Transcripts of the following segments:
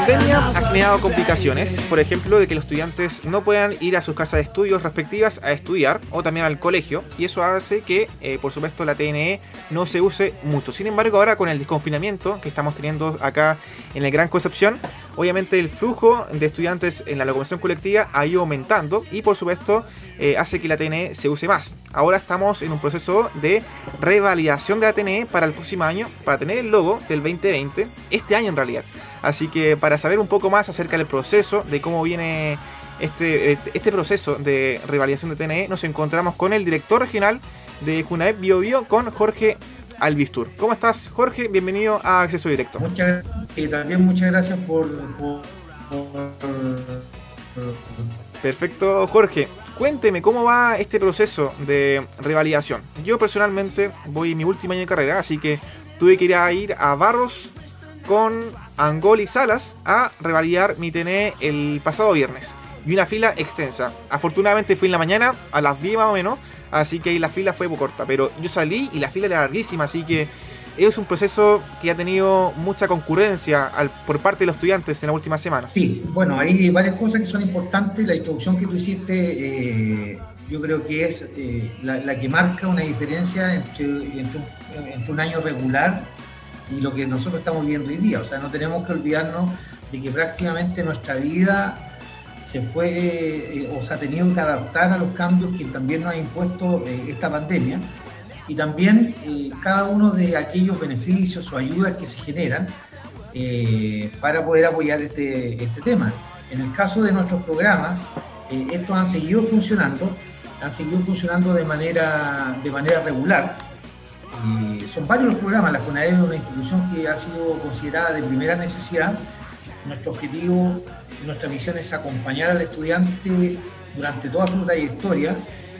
pandemia ha generado complicaciones, por ejemplo, de que los estudiantes no puedan ir a sus casas de estudios respectivas a estudiar o también al colegio, y eso hace que, eh, por supuesto, la TNE no se use mucho. Sin embargo, ahora con el desconfinamiento que estamos teniendo acá en el Gran Concepción, obviamente el flujo de estudiantes en la locomoción colectiva ha ido aumentando y, por supuesto, eh, hace que la TNE se use más. Ahora estamos en un proceso de revalidación de la TNE para el próximo año, para tener el logo del 2020, este año en realidad. Así que para saber un poco más acerca del proceso, de cómo viene este, este, este proceso de revalidación de TNE, nos encontramos con el director regional de Junaep Bio Bio, con Jorge Albistur. ¿Cómo estás, Jorge? Bienvenido a Acceso Directo. Muchas, y también muchas gracias por, por... Perfecto, Jorge cuénteme cómo va este proceso de revalidación. Yo personalmente voy en mi último año de carrera, así que tuve que ir a, ir a Barros con Angol y Salas a revalidar mi TNE el pasado viernes. Y una fila extensa. Afortunadamente fui en la mañana, a las 10 más o menos, así que ahí la fila fue corta. Pero yo salí y la fila era larguísima, así que es un proceso que ha tenido mucha concurrencia por parte de los estudiantes en las últimas semanas. Sí, bueno, hay varias cosas que son importantes. La introducción que tú hiciste, eh, yo creo que es eh, la, que marca una diferencia entre, entre, un, año regular y lo que nosotros estamos viendo hoy día. O sea, no tenemos que olvidarnos de que prácticamente nuestra vida se fue eh, o se ha tenido que adaptar a los cambios que también nos ha impuesto esta pandemia y también eh, cada uno de aquellos beneficios o ayudas que se generan eh, para poder apoyar este, este, tema. En el caso de nuestros programas, eh, estos han seguido funcionando, han seguido funcionando de manera, de manera regular. son varios los programas, la CONAEB es una institución que ha sido considerada de primera necesidad. Nuestro objetivo, nuestra misión es acompañar al estudiante durante toda su trayectoria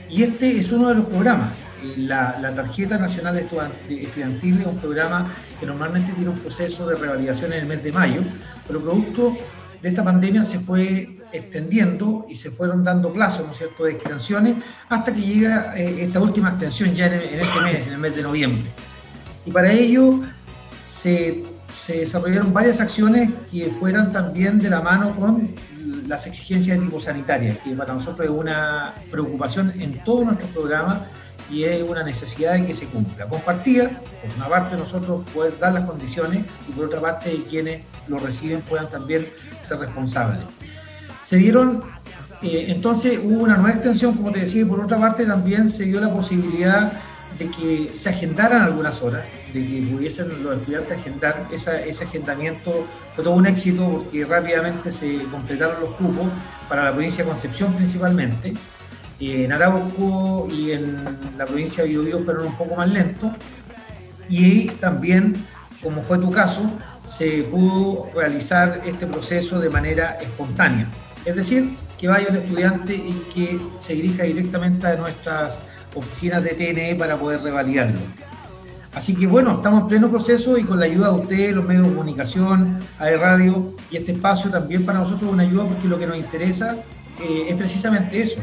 y este es uno de los programas la, Tarjeta Nacional Estudiantil es un programa que normalmente tiene un proceso de revalidación en el mes de mayo, pero producto de esta pandemia se fue extendiendo y se fueron dando plazos, ¿no de extensiones hasta que llega eh, esta última extensión ya en, este mes, en el mes de noviembre. Y para ello se, se desarrollaron varias acciones que fueran también de la mano con las exigencias de tipo sanitaria, que para nosotros es una preocupación en todos nuestros programas y es una necesidad de que se cumpla. Compartida, por una parte nosotros poder dar las condiciones y por otra parte quienes lo reciben puedan también ser responsables. Se dieron, eh, entonces hubo una nueva extensión, como te decía, y por otra parte también se dio la posibilidad de que se agendaran algunas horas, de que pudiesen los estudiantes agendar, ese agendamiento fue todo un éxito porque rápidamente se completaron los cupos para la provincia de Concepción principalmente, en Arauco y en la provincia de Biobío fueron un poco más lentos. Y también, como fue tu caso, se pudo realizar este proceso de manera espontánea. Es decir, que vaya el estudiante y que se dirija directamente a nuestras oficinas de TNE para poder revalidarlo. Así que bueno, estamos en pleno proceso y con la ayuda de ustedes, los medios de comunicación, AE Radio y este espacio también para nosotros es una ayuda porque lo que nos interesa eh, es precisamente eso,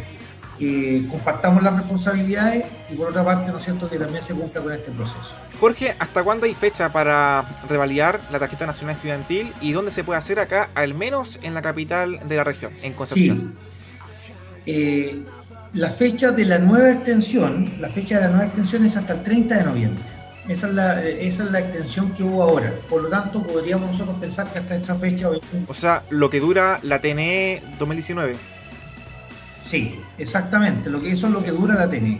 que compartamos las responsabilidades y por otra parte, ¿no es cierto?, que también se cumpla con este proceso. Jorge, ¿hasta cuándo hay fecha para revalidar la tarjeta nacional estudiantil y dónde se puede hacer acá, al menos en la capital de la región, en Concepción? Sí. Eh, la fecha de la nueva extensión, la fecha de la nueva extensión es hasta el 30 de noviembre. Esa es, la, esa es la extensión que hubo ahora. Por lo tanto, podríamos nosotros pensar que hasta esta fecha... O sea, lo que dura la TNE 2019. Sí, exactamente, lo que eso es lo que dura la TNE.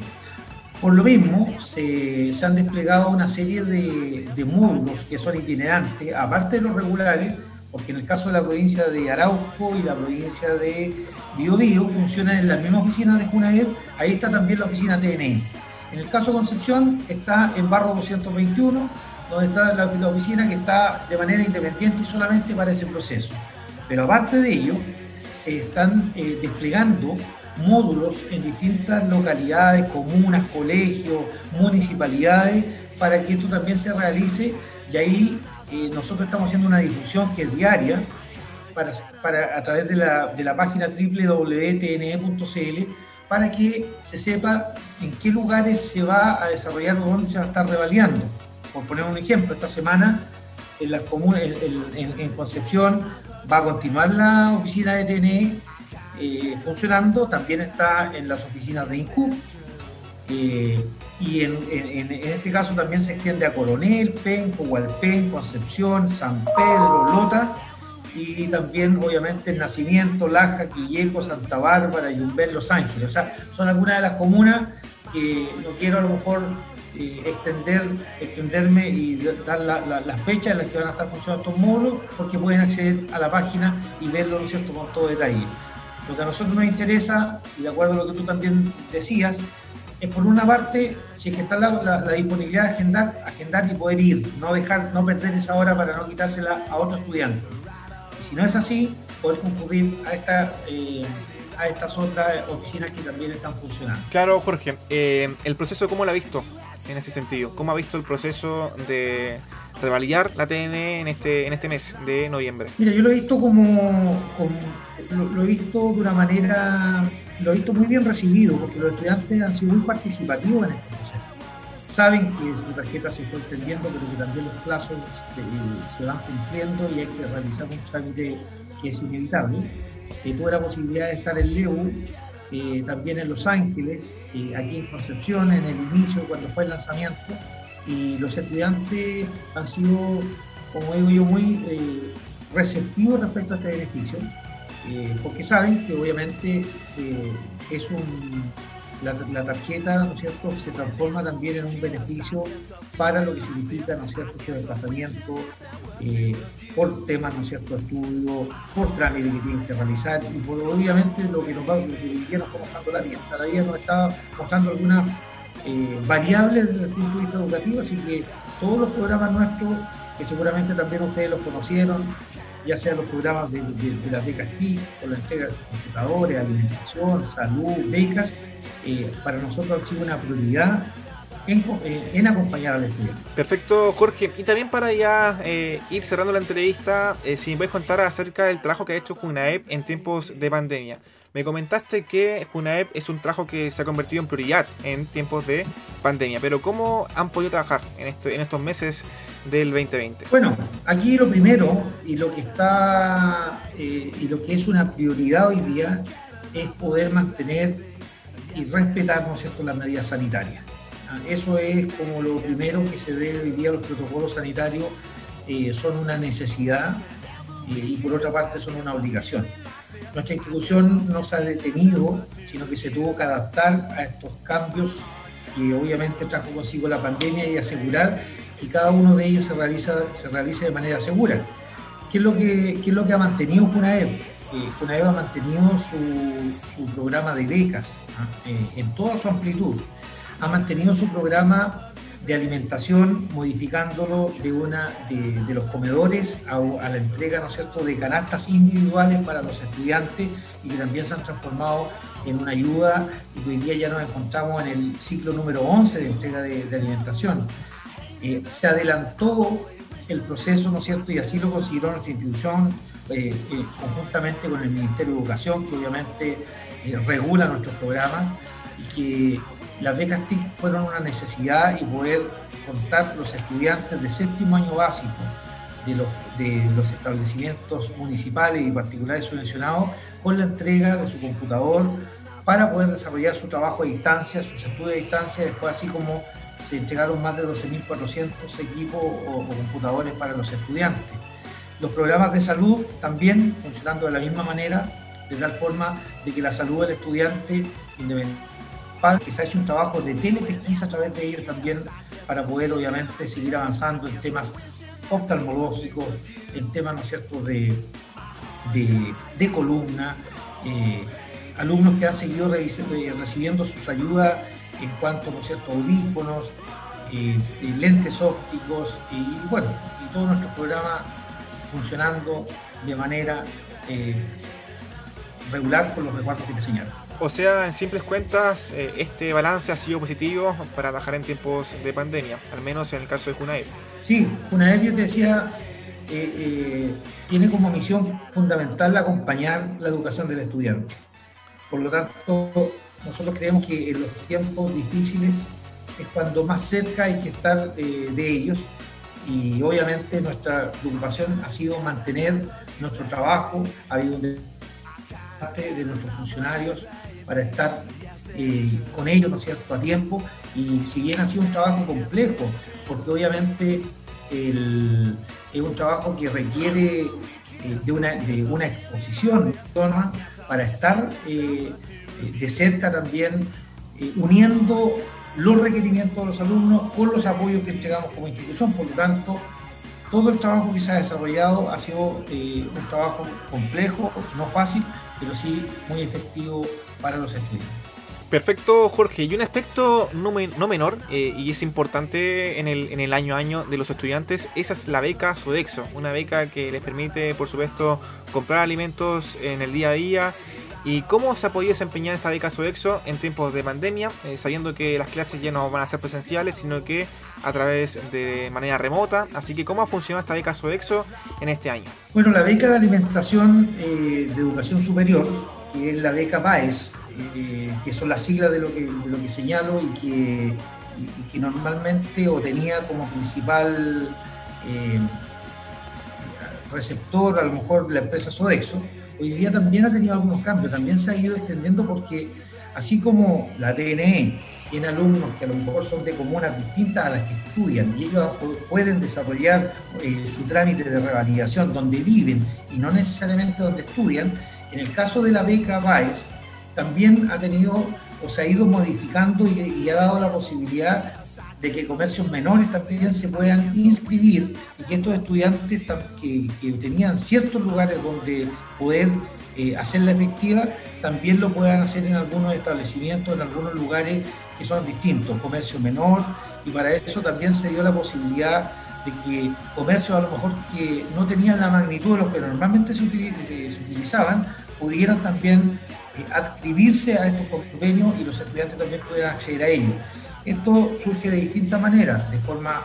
Por lo mismo, se, han desplegado una serie de, módulos que son itinerantes, aparte de los regulares, porque en el caso de la provincia de Arauco y la provincia de Biobío funcionan en la misma oficina de Junaed, ahí está también la oficina TNE. En el caso de Concepción está en Barro 221, donde está la, oficina que está de manera independiente y solamente para ese proceso. Pero aparte de ello, se están eh, desplegando módulos en distintas localidades, comunas, colegios, municipalidades, para que esto también se realice. Y ahí eh, nosotros estamos haciendo una difusión que es diaria para, a través de la, página www.tne.cl para que se sepa en qué lugares se va a desarrollar o dónde se va a estar revalidando. Por poner un ejemplo, esta semana en, las en Concepción va a continuar la oficina de TNE eh, funcionando, también está en las oficinas de INCUF. Eh, y en, este caso también se extiende a Coronel, Penco, Hualpén, Concepción, San Pedro, Lota y también obviamente Nacimiento, Laja, Quilleco, Santa Bárbara, Yumbel, Los Ángeles. O sea, son algunas de las comunas que no quiero a lo mejor eh, extender, extenderme y dar las fechas en las que van a estar funcionando estos módulos, porque pueden acceder a la página y verlo, ¿no cierto?, con todo detalle. Lo que a nosotros nos interesa, y de acuerdo a lo que tú también decías, es por una parte, si es que está la, disponibilidad de agendar, agendar y poder ir, no dejar, no perder esa hora para no quitársela a otro estudiante. si no es así, poder concurrir eh, a estas otras oficinas que también están funcionando. Claro, Jorge. Eh, ¿El proceso cómo lo ha visto en ese sentido? ¿Cómo ha visto el proceso de revalidar la TN en este, en este mes de noviembre? Mira, yo lo he visto como, lo, he visto de una manera, lo he visto muy bien recibido, porque los estudiantes han sido muy participativos en este proceso. Saben que su tarjeta se está extendiendo, pero que también los plazos este, se van cumpliendo y hay que realizar un trámite que es inevitable tuve la posibilidad de estar en Leu, eh, también en Los Ángeles, eh, aquí en Concepción, en el inicio, cuando fue el lanzamiento, y los estudiantes han sido, como digo yo, muy eh, receptivos respecto a este beneficio, porque saben que obviamente es un la, tarjeta, ¿no es cierto?, se transforma también en un beneficio para lo que significa, ¿no es cierto?, su desplazamiento eh, por temas, ¿no es cierto?, estudio, por trámites que tienen que realizar y obviamente lo que nos va, lo que nos está mostrando la vida. La vida nos está mostrando algunas eh, variables desde el punto de vista educativo, así que todos los programas nuestros, que seguramente también ustedes los conocieron, ya sea los programas de, las becas TIC, o la entrega de computadores, alimentación, salud, becas, eh, para nosotros ha sido una prioridad eh, en, acompañar al estudiante. Perfecto, Jorge. Y también para ya eh, ir cerrando la entrevista, si me puedes contar acerca del trabajo que ha hecho Junaep en tiempos de pandemia. Me comentaste que Junaep es un trabajo que se ha convertido en prioridad en tiempos de pandemia, pero ¿cómo han podido trabajar en, este, en estos meses del 2020? Bueno, aquí lo primero y lo que está y lo que es una prioridad hoy día es poder mantener y respetar, ¿no cierto?, las medidas sanitarias. Ah, eso es como lo primero que se debe hoy día, los protocolos sanitarios eh, son una necesidad eh, y por otra parte son una obligación. Nuestra institución no se ha detenido, sino que se tuvo que adaptar a estos cambios que obviamente trajo consigo la pandemia y asegurar que cada uno de ellos se realiza, se realice de manera segura. ¿Qué es lo que, qué es lo que ha mantenido CUNAEP? eh, ha mantenido su, programa de becas ¿ah? eh, en toda su amplitud. Ha mantenido su programa de alimentación, modificándolo de, una, de, los comedores a, la entrega ¿no cierto? de canastas individuales para los estudiantes y que también se han transformado en una ayuda y hoy día ya nos encontramos en el ciclo número 11 de entrega de, alimentación. Eh, se adelantó el proceso, ¿no es cierto? Y así lo consideró nuestra institución eh, eh, conjuntamente con el Ministerio de Educación, que obviamente regula nuestros programas, y que las becas TIC fueron una necesidad y poder contar los estudiantes de séptimo año básico de los, establecimientos municipales y particulares subvencionados con la entrega de su computador para poder desarrollar su trabajo a distancia, sus estudios a distancia, fue así como se entregaron más de 12.400 equipos o computadores para los estudiantes. Los programas de salud también funcionando de la misma manera, de tal forma de que la salud del estudiante que se ha hecho un trabajo de telepesquisa a través de ellos también para poder obviamente seguir avanzando en temas oftalmológicos, en temas, ¿no cierto?, de, de, columna, eh, alumnos que han seguido eh, recibiendo sus ayudas en cuanto, ¿no cierto?, audífonos, eh, lentes ópticos y, bueno, y todos nuestros programas funcionando de manera regular con los recuerdos que te señalo. O sea, en simples cuentas, eh, este balance ha sido positivo para trabajar en tiempos de pandemia, al menos en el caso de Junaep. Sí, Junaep, yo te decía, eh, tiene como misión fundamental acompañar la educación del estudiante. Por lo tanto, nosotros creemos que en los tiempos difíciles es cuando más cerca hay que estar de ellos y obviamente nuestra preocupación ha sido mantener nuestro trabajo, ha habido un de nuestros funcionarios para estar eh, con ellos, ¿no es a tiempo, y si bien ha sido un trabajo complejo, porque obviamente es un trabajo que requiere eh, de, una, de una exposición para estar eh, de cerca también uniendo los requerimientos de los alumnos con los apoyos que entregamos como institución. Por lo tanto, todo el trabajo que se ha desarrollado ha sido un trabajo complejo, no fácil, pero sí muy efectivo para los estudiantes. Perfecto, Jorge. Y un aspecto no, menor eh, y es importante en el, en el, año a año de los estudiantes, esa es la beca Sodexo, una beca que les permite, por supuesto, comprar alimentos en el día a día ¿Y cómo se ha podido desempeñar esta beca Sodexo en tiempos de pandemia, eh, sabiendo que las clases ya no van a ser presenciales, sino que a través de manera remota? Así que, ¿cómo ha funcionado esta beca Sodexo en este año? Bueno, la beca de alimentación eh, de educación superior, que es la beca PAES, eh, que son las siglas de lo que, lo que señalo y que, normalmente o tenía como principal receptor a lo mejor la empresa Sodexo, hoy día también ha tenido algunos cambios, también se ha ido extendiendo porque así como la TNE tiene alumnos que a lo mejor son de comunas distintas a las que estudian y ellos pueden desarrollar eh, su trámite de revalidación donde viven y no necesariamente donde estudian, en el caso de la beca BAES también ha tenido o se ha ido modificando y, y ha dado la posibilidad de que comercios menores también se puedan inscribir y que estos estudiantes que, tenían ciertos lugares donde poder eh, hacerla efectiva, también lo puedan hacer en algunos establecimientos, en algunos lugares que son distintos, comercio menor, y para eso también se dio la posibilidad de que comercios a lo mejor que no tenían la magnitud de los que normalmente se, utilizaban, pudieran también eh, adscribirse a estos convenios y los estudiantes también pudieran acceder a ellos. Esto surge de distintas maneras, de forma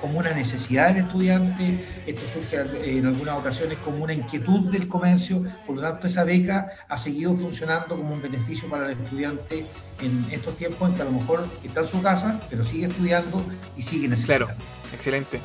como una necesidad del estudiante, esto surge en algunas ocasiones como una inquietud del comercio, por lo tanto esa beca ha seguido funcionando como un beneficio para el estudiante en estos tiempos en que a lo mejor está en su casa, pero sigue estudiando y sigue necesitando. Excelente.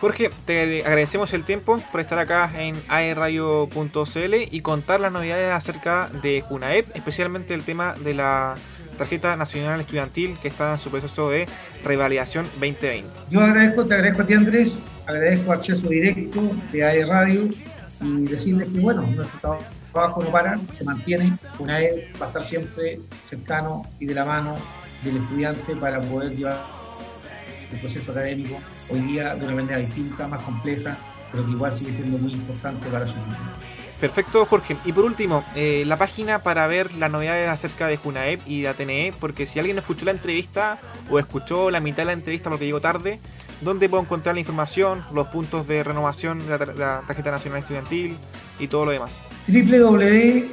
Jorge, te agradecemos el tiempo por estar acá en aerradio.cl y contar las novedades acerca de Junaep, especialmente el tema de la tarjeta nacional estudiantil que está en su proceso de revalidación 2020. Yo agradezco, te agradezco a ti Andrés, agradezco acceso directo de AE Radio y decirles que bueno, nuestro trabajo no para, se mantiene, UNAE va a estar siempre cercano y de la mano del estudiante para poder llevar el proceso académico hoy día de una manera distinta, más compleja, pero que igual sigue siendo muy importante para su futuro. Perfecto, Jorge. Y por último, eh, la página para ver las novedades acerca de Junaep y de ATNE, porque si alguien no escuchó la entrevista o escuchó la mitad de la entrevista porque llegó tarde, ¿dónde puedo encontrar la información, los puntos de renovación de la, tarjeta nacional estudiantil y todo lo demás? www.tne.cl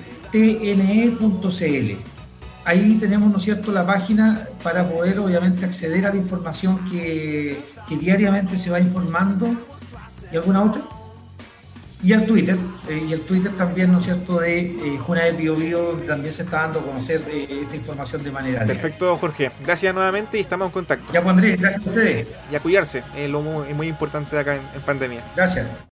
Ahí tenemos, ¿no es cierto?, la página para poder, obviamente, acceder a la información que, que diariamente se va informando. ¿Y alguna otra? Y el Twitter, eh, y el Twitter también, ¿no es cierto?, de eh, Juna de Bio, Bio también se está dando a conocer eh, esta información de manera Perfecto, Jorge. Gracias nuevamente y estamos en contacto. Ya, pues Andrés, gracias a ustedes. Y a cuidarse, es lo muy, muy importante acá en pandemia. Gracias.